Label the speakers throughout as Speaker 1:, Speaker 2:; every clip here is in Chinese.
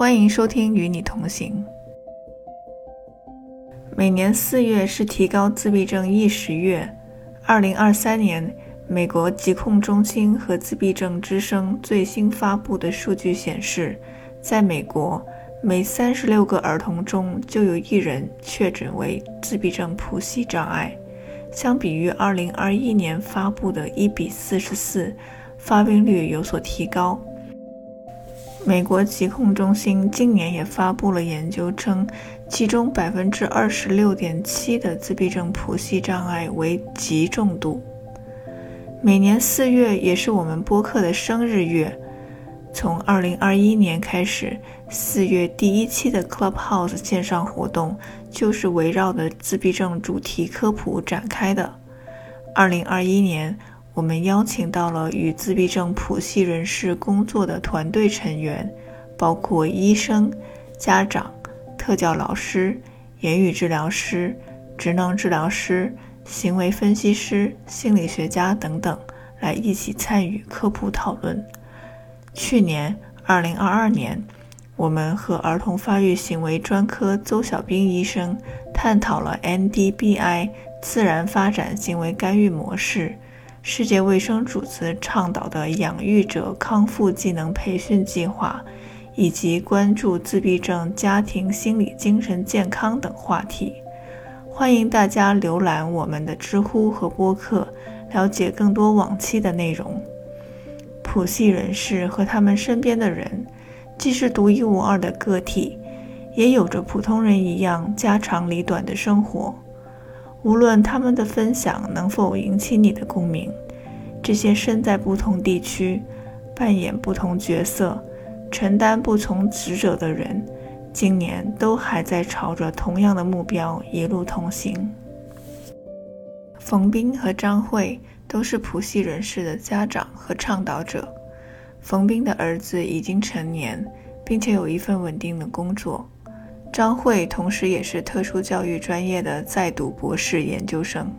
Speaker 1: 欢迎收听与你同行。每年四月是提高自闭症意识月。二零二三年，美国疾控中心和自闭症之声最新发布的数据显示，在美国，每三十六个儿童中就有一人确诊为自闭症谱系障碍，相比于二零二一年发布的一比四十四，发病率有所提高。美国疾控中心今年也发布了研究称，其中百分之二十六点七的自闭症谱系障碍为极重度。每年四月也是我们播客的生日月，从二零二一年开始，四月第一期的 Clubhouse 线上活动就是围绕着自闭症主题科普展开的。二零二一年。我们邀请到了与自闭症谱系人士工作的团队成员，包括医生、家长、特教老师、言语治疗师、职能治疗师、行为分析师、心理学家等等，来一起参与科普讨论。去年，2022年，我们和儿童发育行为专科邹小兵医生探讨了 NDBI 自然发展行为干预模式。世界卫生组织倡导的养育者康复技能培训计划，以及关注自闭症家庭心理精神健康等话题。欢迎大家浏览我们的知乎和播客，了解更多往期的内容。谱系人士和他们身边的人，既是独一无二的个体，也有着普通人一样家长里短的生活。无论他们的分享能否引起你的共鸣，这些身在不同地区、扮演不同角色、承担不同职责的人，今年都还在朝着同样的目标一路同行。冯斌和张慧都是普系人士的家长和倡导者。冯斌的儿子已经成年，并且有一份稳定的工作。张慧同时也是特殊教育专业的在读博士研究生。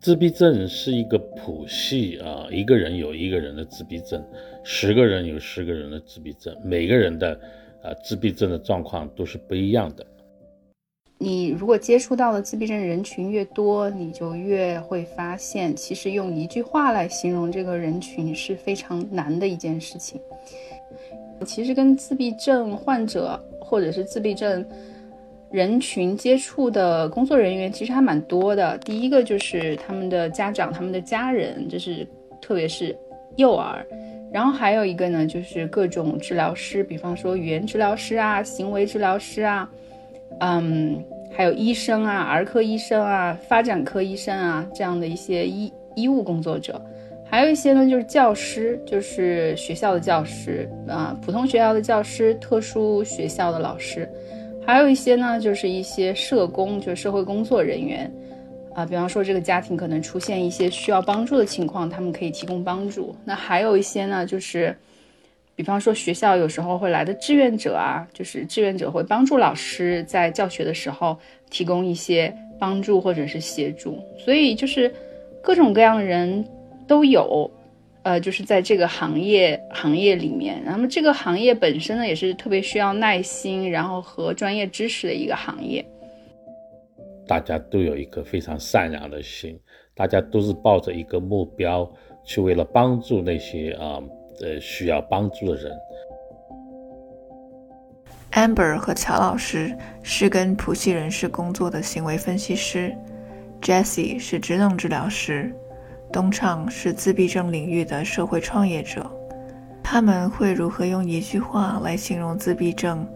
Speaker 2: 自闭症是一个谱系啊，一个人有一个人的自闭症，十个人有十个人的自闭症，每个人的啊自闭症的状况都是不一样的。
Speaker 3: 你如果接触到的自闭症人群越多，你就越会发现，其实用一句话来形容这个人群是非常难的一件事情。其实跟自闭症患者。或者是自闭症人群接触的工作人员其实还蛮多的。第一个就是他们的家长、他们的家人，就是特别是幼儿。然后还有一个呢，就是各种治疗师，比方说语言治疗师啊、行为治疗师啊，嗯，还有医生啊、儿科医生啊、发展科医生啊这样的一些医医务工作者。还有一些呢，就是教师，就是学校的教师啊，普通学校的教师，特殊学校的老师，还有一些呢，就是一些社工，就是社会工作人员啊，比方说这个家庭可能出现一些需要帮助的情况，他们可以提供帮助。那还有一些呢，就是比方说学校有时候会来的志愿者啊，就是志愿者会帮助老师在教学的时候提供一些帮助或者是协助，所以就是各种各样的人。都有，呃，就是在这个行业行业里面，那么这个行业本身呢，也是特别需要耐心，然后和专业知识的一个行业。
Speaker 2: 大家都有一个非常善良的心，大家都是抱着一个目标，去为了帮助那些啊呃需要帮助的人。
Speaker 1: Amber 和乔老师是跟普系人士工作的行为分析师，Jessie 是职能治疗师。东畅是自闭症领域的社会创业者，他们会如何用一句话来形容自闭症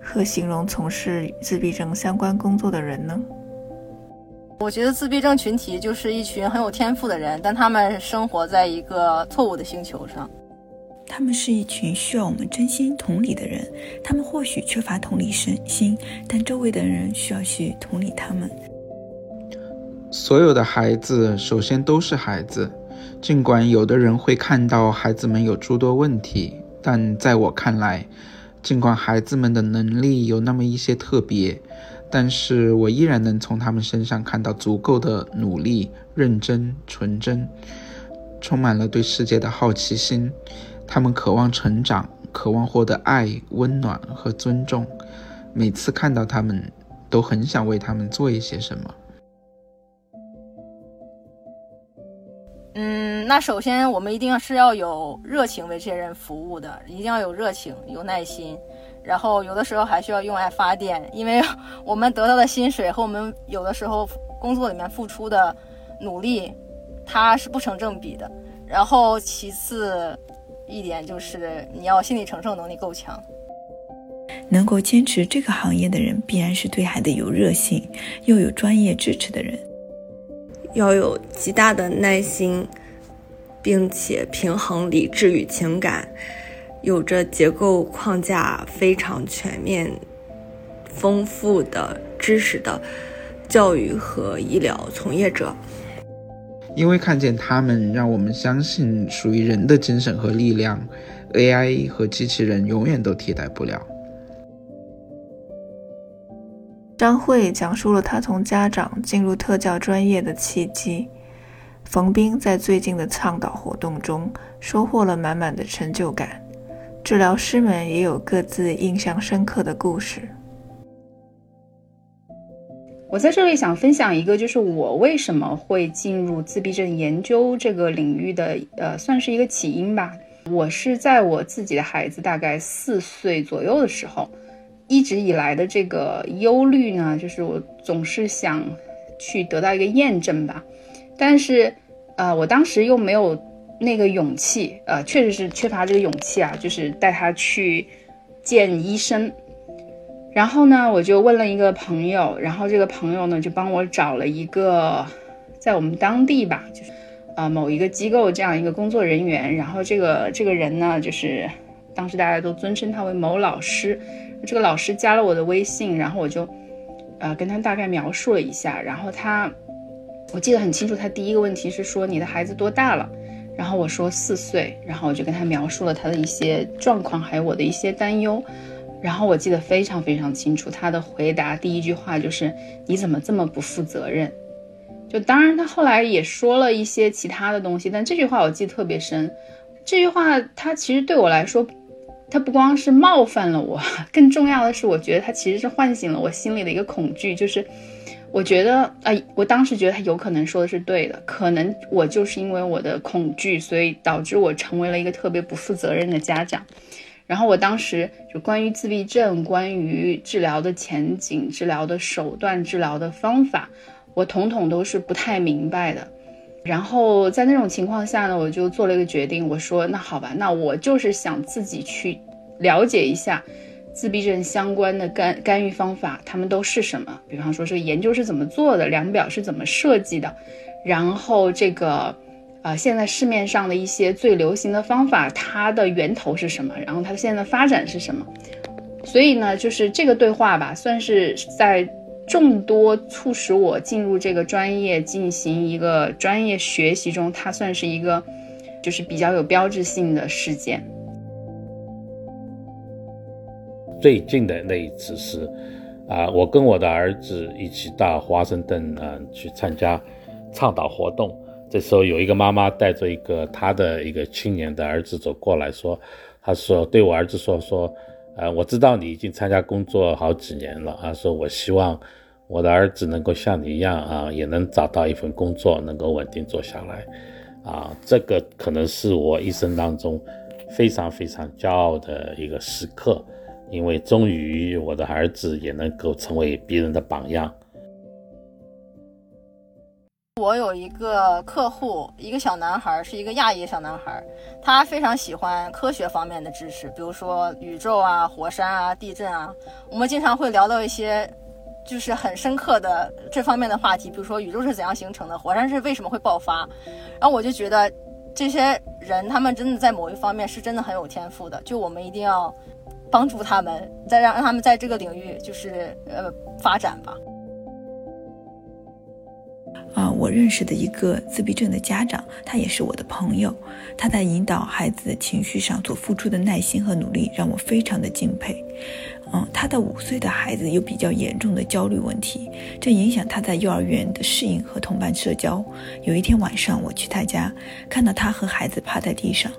Speaker 1: 和形容从事自闭症相关工作的人呢？
Speaker 4: 我觉得自闭症群体就是一群很有天赋的人，但他们生活在一个错误的星球上。
Speaker 5: 他们是一群需要我们真心同理的人，他们或许缺乏同理心，但周围的人需要去同理他们。
Speaker 6: 所有的孩子首先都是孩子，尽管有的人会看到孩子们有诸多问题，但在我看来，尽管孩子们的能力有那么一些特别，但是我依然能从他们身上看到足够的努力、认真、纯真，充满了对世界的好奇心。他们渴望成长，渴望获得爱、温暖和尊重。每次看到他们，都很想为他们做一些什么。
Speaker 4: 嗯，那首先我们一定是要有热情为这些人服务的，一定要有热情、有耐心，然后有的时候还需要用爱发电，因为我们得到的薪水和我们有的时候工作里面付出的努力，它是不成正比的。然后其次一点就是你要心理承受能力够强，
Speaker 5: 能够坚持这个行业的人，必然是对孩子有热心又有专业支持的人。
Speaker 7: 要有极大的耐心，并且平衡理智与情感，有着结构框架非常全面、丰富的知识的教育和医疗从业者。
Speaker 6: 因为看见他们，让我们相信属于人的精神和力量，AI 和机器人永远都替代不了。
Speaker 1: 张慧讲述了他从家长进入特教专业的契机。冯斌在最近的倡导活动中收获了满满的成就感。治疗师们也有各自印象深刻的故事。
Speaker 3: 我在这里想分享一个，就是我为什么会进入自闭症研究这个领域的，呃，算是一个起因吧。我是在我自己的孩子大概四岁左右的时候。一直以来的这个忧虑呢，就是我总是想去得到一个验证吧，但是，呃，我当时又没有那个勇气，呃，确实是缺乏这个勇气啊，就是带他去见医生。然后呢，我就问了一个朋友，然后这个朋友呢就帮我找了一个在我们当地吧，就是呃某一个机构这样一个工作人员，然后这个这个人呢，就是当时大家都尊称他为某老师。这个老师加了我的微信，然后我就，呃，跟他大概描述了一下，然后他，我记得很清楚，他第一个问题是说你的孩子多大了，然后我说四岁，然后我就跟他描述了他的一些状况，还有我的一些担忧，然后我记得非常非常清楚，他的回答第一句话就是你怎么这么不负责任？就当然他后来也说了一些其他的东西，但这句话我记得特别深，这句话他其实对我来说。他不光是冒犯了我，更重要的是，我觉得他其实是唤醒了我心里的一个恐惧，就是我觉得，呃，我当时觉得他有可能说的是对的，可能我就是因为我的恐惧，所以导致我成为了一个特别不负责任的家长。然后我当时就关于自闭症、关于治疗的前景、治疗的手段、治疗的方法，我统统都是不太明白的。然后在那种情况下呢，我就做了一个决定，我说那好吧，那我就是想自己去了解一下自闭症相关的干干预方法，他们都是什么？比方说这个研究是怎么做的，量表是怎么设计的，然后这个啊现在市面上的一些最流行的方法，它的源头是什么？然后它现在的发展是什么？所以呢，就是这个对话吧，算是在。众多促使我进入这个专业进行一个专业学习中，它算是一个，就是比较有标志性的事件。
Speaker 2: 最近的那一次是，啊，我跟我的儿子一起到华盛顿啊去参加倡导活动，这时候有一个妈妈带着一个她的一个青年的儿子走过来说，他说对我儿子说说。呃，我知道你已经参加工作好几年了啊，说我希望我的儿子能够像你一样啊，也能找到一份工作，能够稳定做下来，啊，这个可能是我一生当中非常非常骄傲的一个时刻，因为终于我的儿子也能够成为别人的榜样。
Speaker 4: 我有一个客户，一个小男孩，是一个亚裔小男孩，他非常喜欢科学方面的知识，比如说宇宙啊、火山啊、地震啊。我们经常会聊到一些就是很深刻的这方面的话题，比如说宇宙是怎样形成的，火山是为什么会爆发。然后我就觉得这些人他们真的在某一方面是真的很有天赋的，就我们一定要帮助他们，再让让他们在这个领域就是呃发展吧。
Speaker 5: 啊，我认识的一个自闭症的家长，他也是我的朋友。他在引导孩子的情绪上所付出的耐心和努力，让我非常的敬佩。嗯，他的五岁的孩子有比较严重的焦虑问题，这影响他在幼儿园的适应和同伴社交。有一天晚上，我去他家，看到他和孩子趴在地上，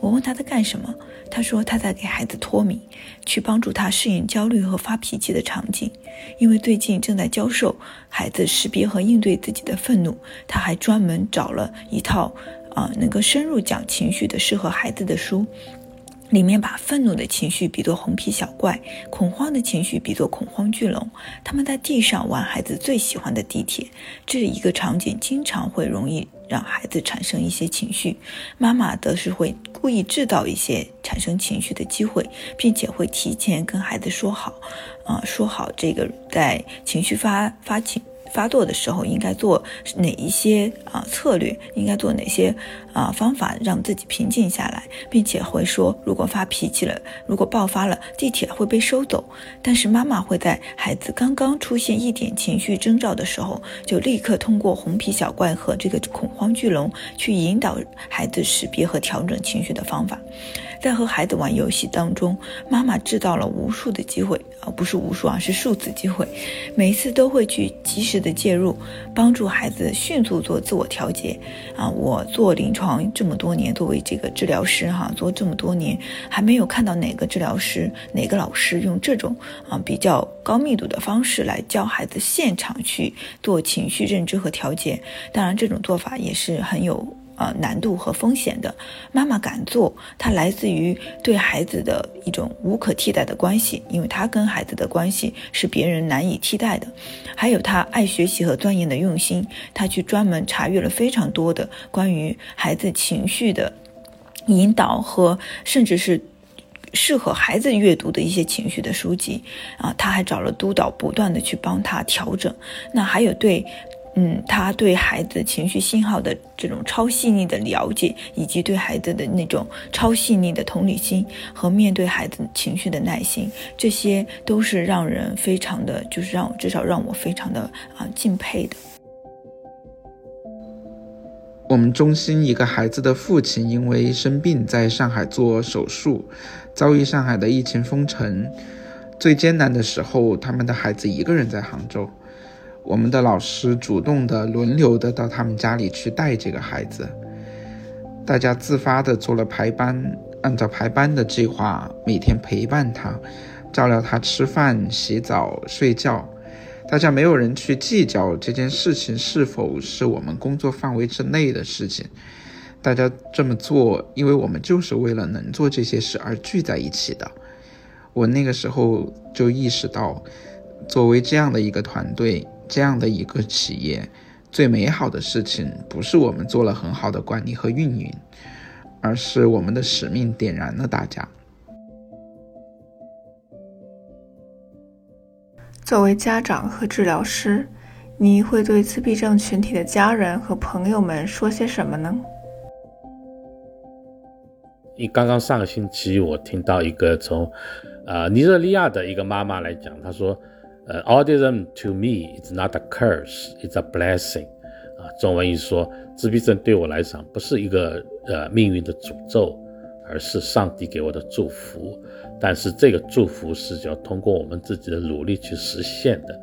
Speaker 5: 我问他在干什么，他说他在给孩子脱敏，去帮助他适应焦虑和发脾气的场景。因为最近正在教授孩子识别和应对自己的愤怒，他还专门找了一套啊能够深入讲情绪的适合孩子的书。里面把愤怒的情绪比作红皮小怪，恐慌的情绪比作恐慌巨龙。他们在地上玩孩子最喜欢的地铁，这一个场景经常会容易让孩子产生一些情绪。妈妈则是会故意制造一些产生情绪的机会，并且会提前跟孩子说好，啊，说好这个在情绪发发情。发作的时候应该做哪一些啊策略？应该做哪些啊方法让自己平静下来，并且会说，如果发脾气了，如果爆发了，地铁会被收走。但是妈妈会在孩子刚刚出现一点情绪征兆的时候，就立刻通过红皮小怪和这个恐慌巨龙去引导孩子识别和调整情绪的方法。在和孩子玩游戏当中，妈妈制造了无数的机会啊，不是无数啊，是数字机会，每一次都会去及时的介入，帮助孩子迅速做自我调节啊。我做临床这么多年，作为这个治疗师哈，做这么多年，还没有看到哪个治疗师、哪个老师用这种啊比较高密度的方式来教孩子现场去做情绪认知和调节。当然，这种做法也是很有。呃，难度和风险的妈妈敢做，它来自于对孩子的一种无可替代的关系，因为她跟孩子的关系是别人难以替代的。还有她爱学习和钻研的用心，她去专门查阅了非常多的关于孩子情绪的引导和甚至是适合孩子阅读的一些情绪的书籍啊，他还找了督导，不断的去帮他调整。那还有对。嗯，他对孩子情绪信号的这种超细腻的了解，以及对孩子的那种超细腻的同理心和面对孩子情绪的耐心，这些都是让人非常的，就是让至少让我非常的啊敬佩的。
Speaker 6: 我们中心一个孩子的父亲因为生病在上海做手术，遭遇上海的疫情封城，最艰难的时候，他们的孩子一个人在杭州。我们的老师主动的、轮流的到他们家里去带这个孩子，大家自发的做了排班，按照排班的计划，每天陪伴他，照料他吃饭、洗澡、睡觉。大家没有人去计较这件事情是否是我们工作范围之内的事情，大家这么做，因为我们就是为了能做这些事而聚在一起的。我那个时候就意识到，作为这样的一个团队。这样的一个企业，最美好的事情不是我们做了很好的管理和运营，而是我们的使命点燃了大家。
Speaker 1: 作为家长和治疗师，你会对自闭症群体的家人和朋友们说些什么呢？
Speaker 2: 你刚刚上个星期，我听到一个从，呃，尼日利亚的一个妈妈来讲，她说。呃，autism to me is not a curse, it's a blessing。啊，中文一说，自闭症对我来讲不是一个呃命运的诅咒，而是上帝给我的祝福。但是这个祝福是要通过我们自己的努力去实现的。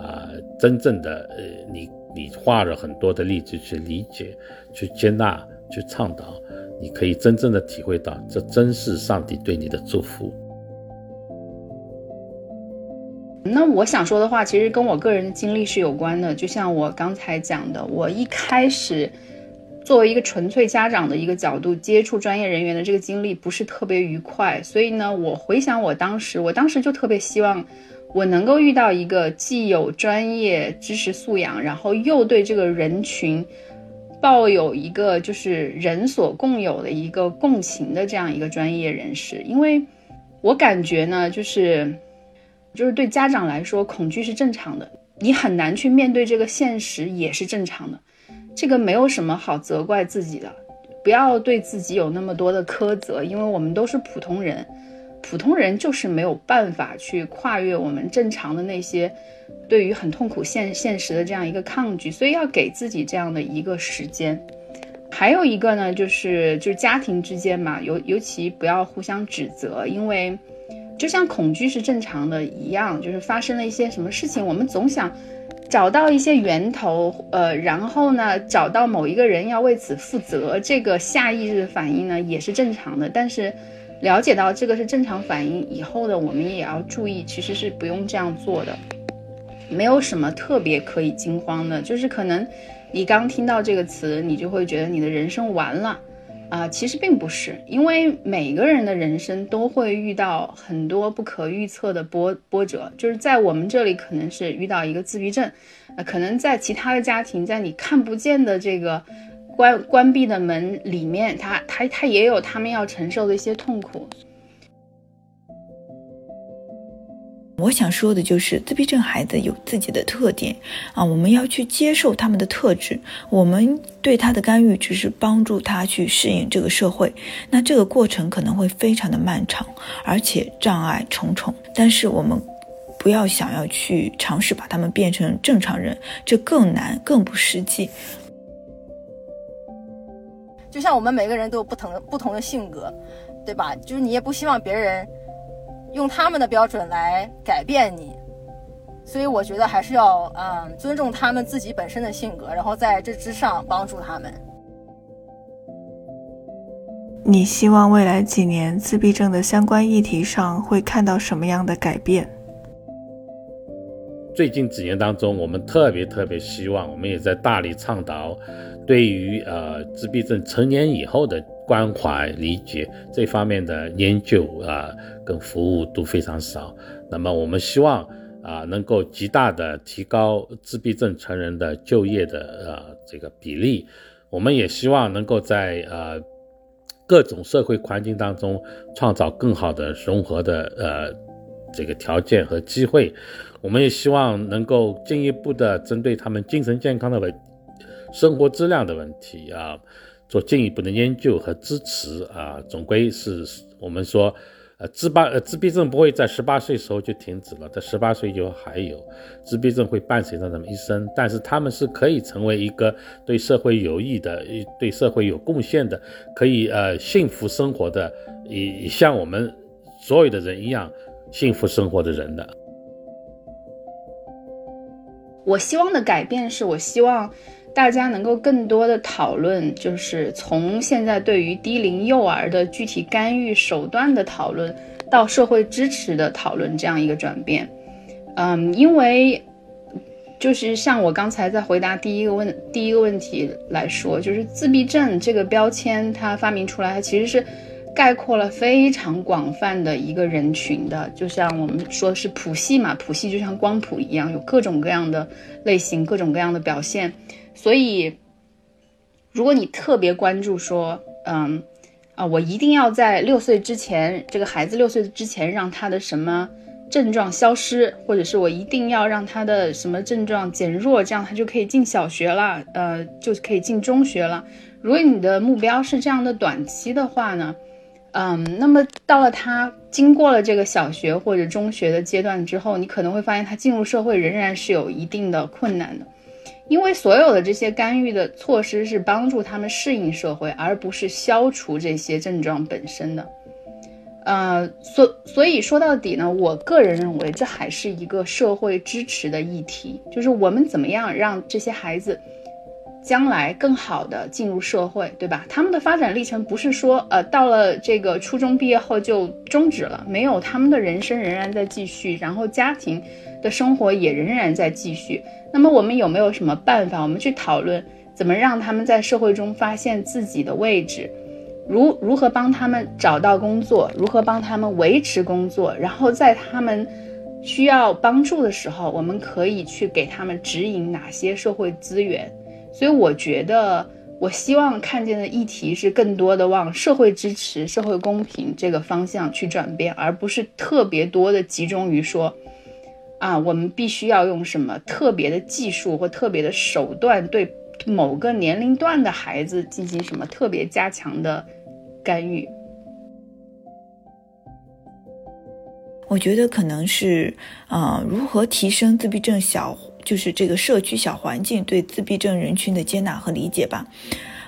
Speaker 2: 啊，真正的呃，你你花了很多的力气去理解、去接纳、去倡导，你可以真正的体会到，这真是上帝对你的祝福。
Speaker 3: 那我想说的话，其实跟我个人的经历是有关的。就像我刚才讲的，我一开始作为一个纯粹家长的一个角度接触专业人员的这个经历不是特别愉快。所以呢，我回想我当时，我当时就特别希望我能够遇到一个既有专业知识素养，然后又对这个人群抱有一个就是人所共有的一个共情的这样一个专业人士。因为我感觉呢，就是。就是对家长来说，恐惧是正常的，你很难去面对这个现实也是正常的，这个没有什么好责怪自己的，不要对自己有那么多的苛责，因为我们都是普通人，普通人就是没有办法去跨越我们正常的那些对于很痛苦现现实的这样一个抗拒，所以要给自己这样的一个时间。还有一个呢，就是就是家庭之间嘛，尤尤其不要互相指责，因为。就像恐惧是正常的一样，就是发生了一些什么事情，我们总想找到一些源头，呃，然后呢，找到某一个人要为此负责，这个下意识的反应呢也是正常的。但是了解到这个是正常反应以后的，我们也要注意，其实是不用这样做的，没有什么特别可以惊慌的，就是可能你刚听到这个词，你就会觉得你的人生完了。啊，其实并不是，因为每个人的人生都会遇到很多不可预测的波波折，就是在我们这里可能是遇到一个自闭症，呃，可能在其他的家庭，在你看不见的这个关关闭的门里面，他他他也有他们要承受的一些痛苦。
Speaker 5: 我想说的就是，自闭症孩子有自己的特点啊，我们要去接受他们的特质。我们对他的干预只是帮助他去适应这个社会，那这个过程可能会非常的漫长，而且障碍重重。但是我们不要想要去尝试把他们变成正常人，这更难，更不实际。
Speaker 4: 就像我们每个人都有不同不同的性格，对吧？就是你也不希望别人。用他们的标准来改变你，所以我觉得还是要嗯尊重他们自己本身的性格，然后在这之上帮助他们。
Speaker 1: 你希望未来几年自闭症的相关议题上会看到什么样的改变？
Speaker 2: 最近几年当中，我们特别特别希望，我们也在大力倡导，对于呃自闭症成年以后的。关怀理解这方面的研究啊，跟服务都非常少。那么我们希望啊，能够极大的提高自闭症成人的就业的呃这个比例。我们也希望能够在呃各种社会环境当中创造更好的融合的呃这个条件和机会。我们也希望能够进一步的针对他们精神健康的问生活质量的问题啊。做进一步的研究和支持啊，总归是我们说，呃，自八呃自闭症不会在十八岁时候就停止了，在十八岁就还有自闭症会伴随着他们一生，但是他们是可以成为一个对社会有益的、对社会有贡献的、可以呃幸福生活的，以像我们所有的人一样幸福生活的人的。
Speaker 3: 我希望的改变是我希望。大家能够更多的讨论，就是从现在对于低龄幼儿的具体干预手段的讨论，到社会支持的讨论这样一个转变。嗯，因为就是像我刚才在回答第一个问第一个问题来说，就是自闭症这个标签它发明出来，它其实是概括了非常广泛的一个人群的。就像我们说是谱系嘛，谱系就像光谱一样，有各种各样的类型，各种各样的表现。所以，如果你特别关注说，嗯，啊，我一定要在六岁之前，这个孩子六岁之前让他的什么症状消失，或者是我一定要让他的什么症状减弱，这样他就可以进小学了，呃，就可以进中学了。如果你的目标是这样的短期的话呢，嗯，那么到了他经过了这个小学或者中学的阶段之后，你可能会发现他进入社会仍然是有一定的困难的。因为所有的这些干预的措施是帮助他们适应社会，而不是消除这些症状本身的。呃，所所以说到底呢，我个人认为这还是一个社会支持的议题，就是我们怎么样让这些孩子将来更好的进入社会，对吧？他们的发展历程不是说，呃，到了这个初中毕业后就终止了，没有，他们的人生仍然在继续，然后家庭的生活也仍然在继续。那么我们有没有什么办法？我们去讨论怎么让他们在社会中发现自己的位置，如如何帮他们找到工作，如何帮他们维持工作，然后在他们需要帮助的时候，我们可以去给他们指引哪些社会资源。所以我觉得，我希望看见的议题是更多的往社会支持、社会公平这个方向去转变，而不是特别多的集中于说。啊，我们必须要用什么特别的技术或特别的手段，对某个年龄段的孩子进行什么特别加强的干预？
Speaker 5: 我觉得可能是，啊，如何提升自闭症小，就是这个社区小环境对自闭症人群的接纳和理解吧。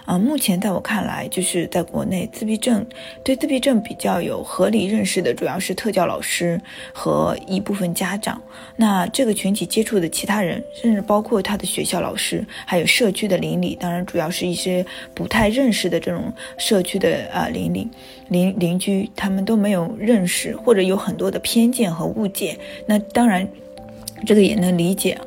Speaker 5: 啊，目前在我看来，就是在国内自闭症对自闭症比较有合理认识的，主要是特教老师和一部分家长。那这个群体接触的其他人，甚至包括他的学校老师，还有社区的邻里，当然主要是一些不太认识的这种社区的啊邻里邻邻居，他们都没有认识，或者有很多的偏见和误解。那当然。这个也能理解，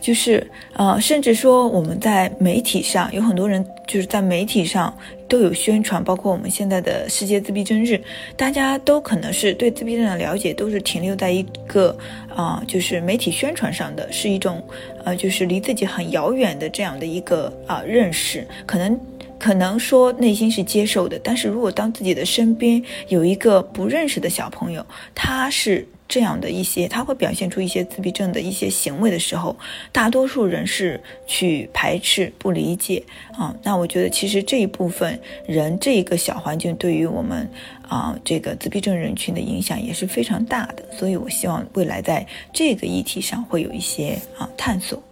Speaker 5: 就是呃，甚至说我们在媒体上有很多人就是在媒体上都有宣传，包括我们现在的世界自闭症日，大家都可能是对自闭症的了解都是停留在一个啊，就是媒体宣传上的，是一种呃，就是离自己很遥远的这样的一个啊认识，可能可能说内心是接受的，但是如果当自己的身边有一个不认识的小朋友，他是。这样的一些，他会表现出一些自闭症的一些行为的时候，大多数人是去排斥、不理解啊。那我觉得，其实这一部分人这一个小环境对于我们啊这个自闭症人群的影响也是非常大的。所以我希望未来在这个议题上会有一些啊探索。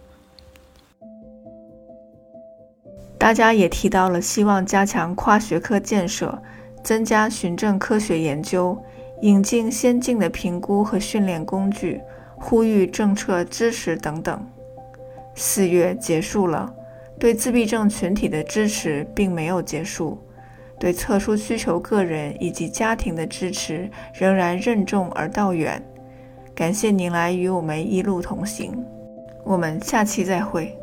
Speaker 1: 大家也提到了，希望加强跨学科建设，增加循证科学研究。引进先进的评估和训练工具，呼吁政策支持等等。四月结束了，对自闭症群体的支持并没有结束，对特殊需求个人以及家庭的支持仍然任重而道远。感谢您来与我们一路同行，我们下期再会。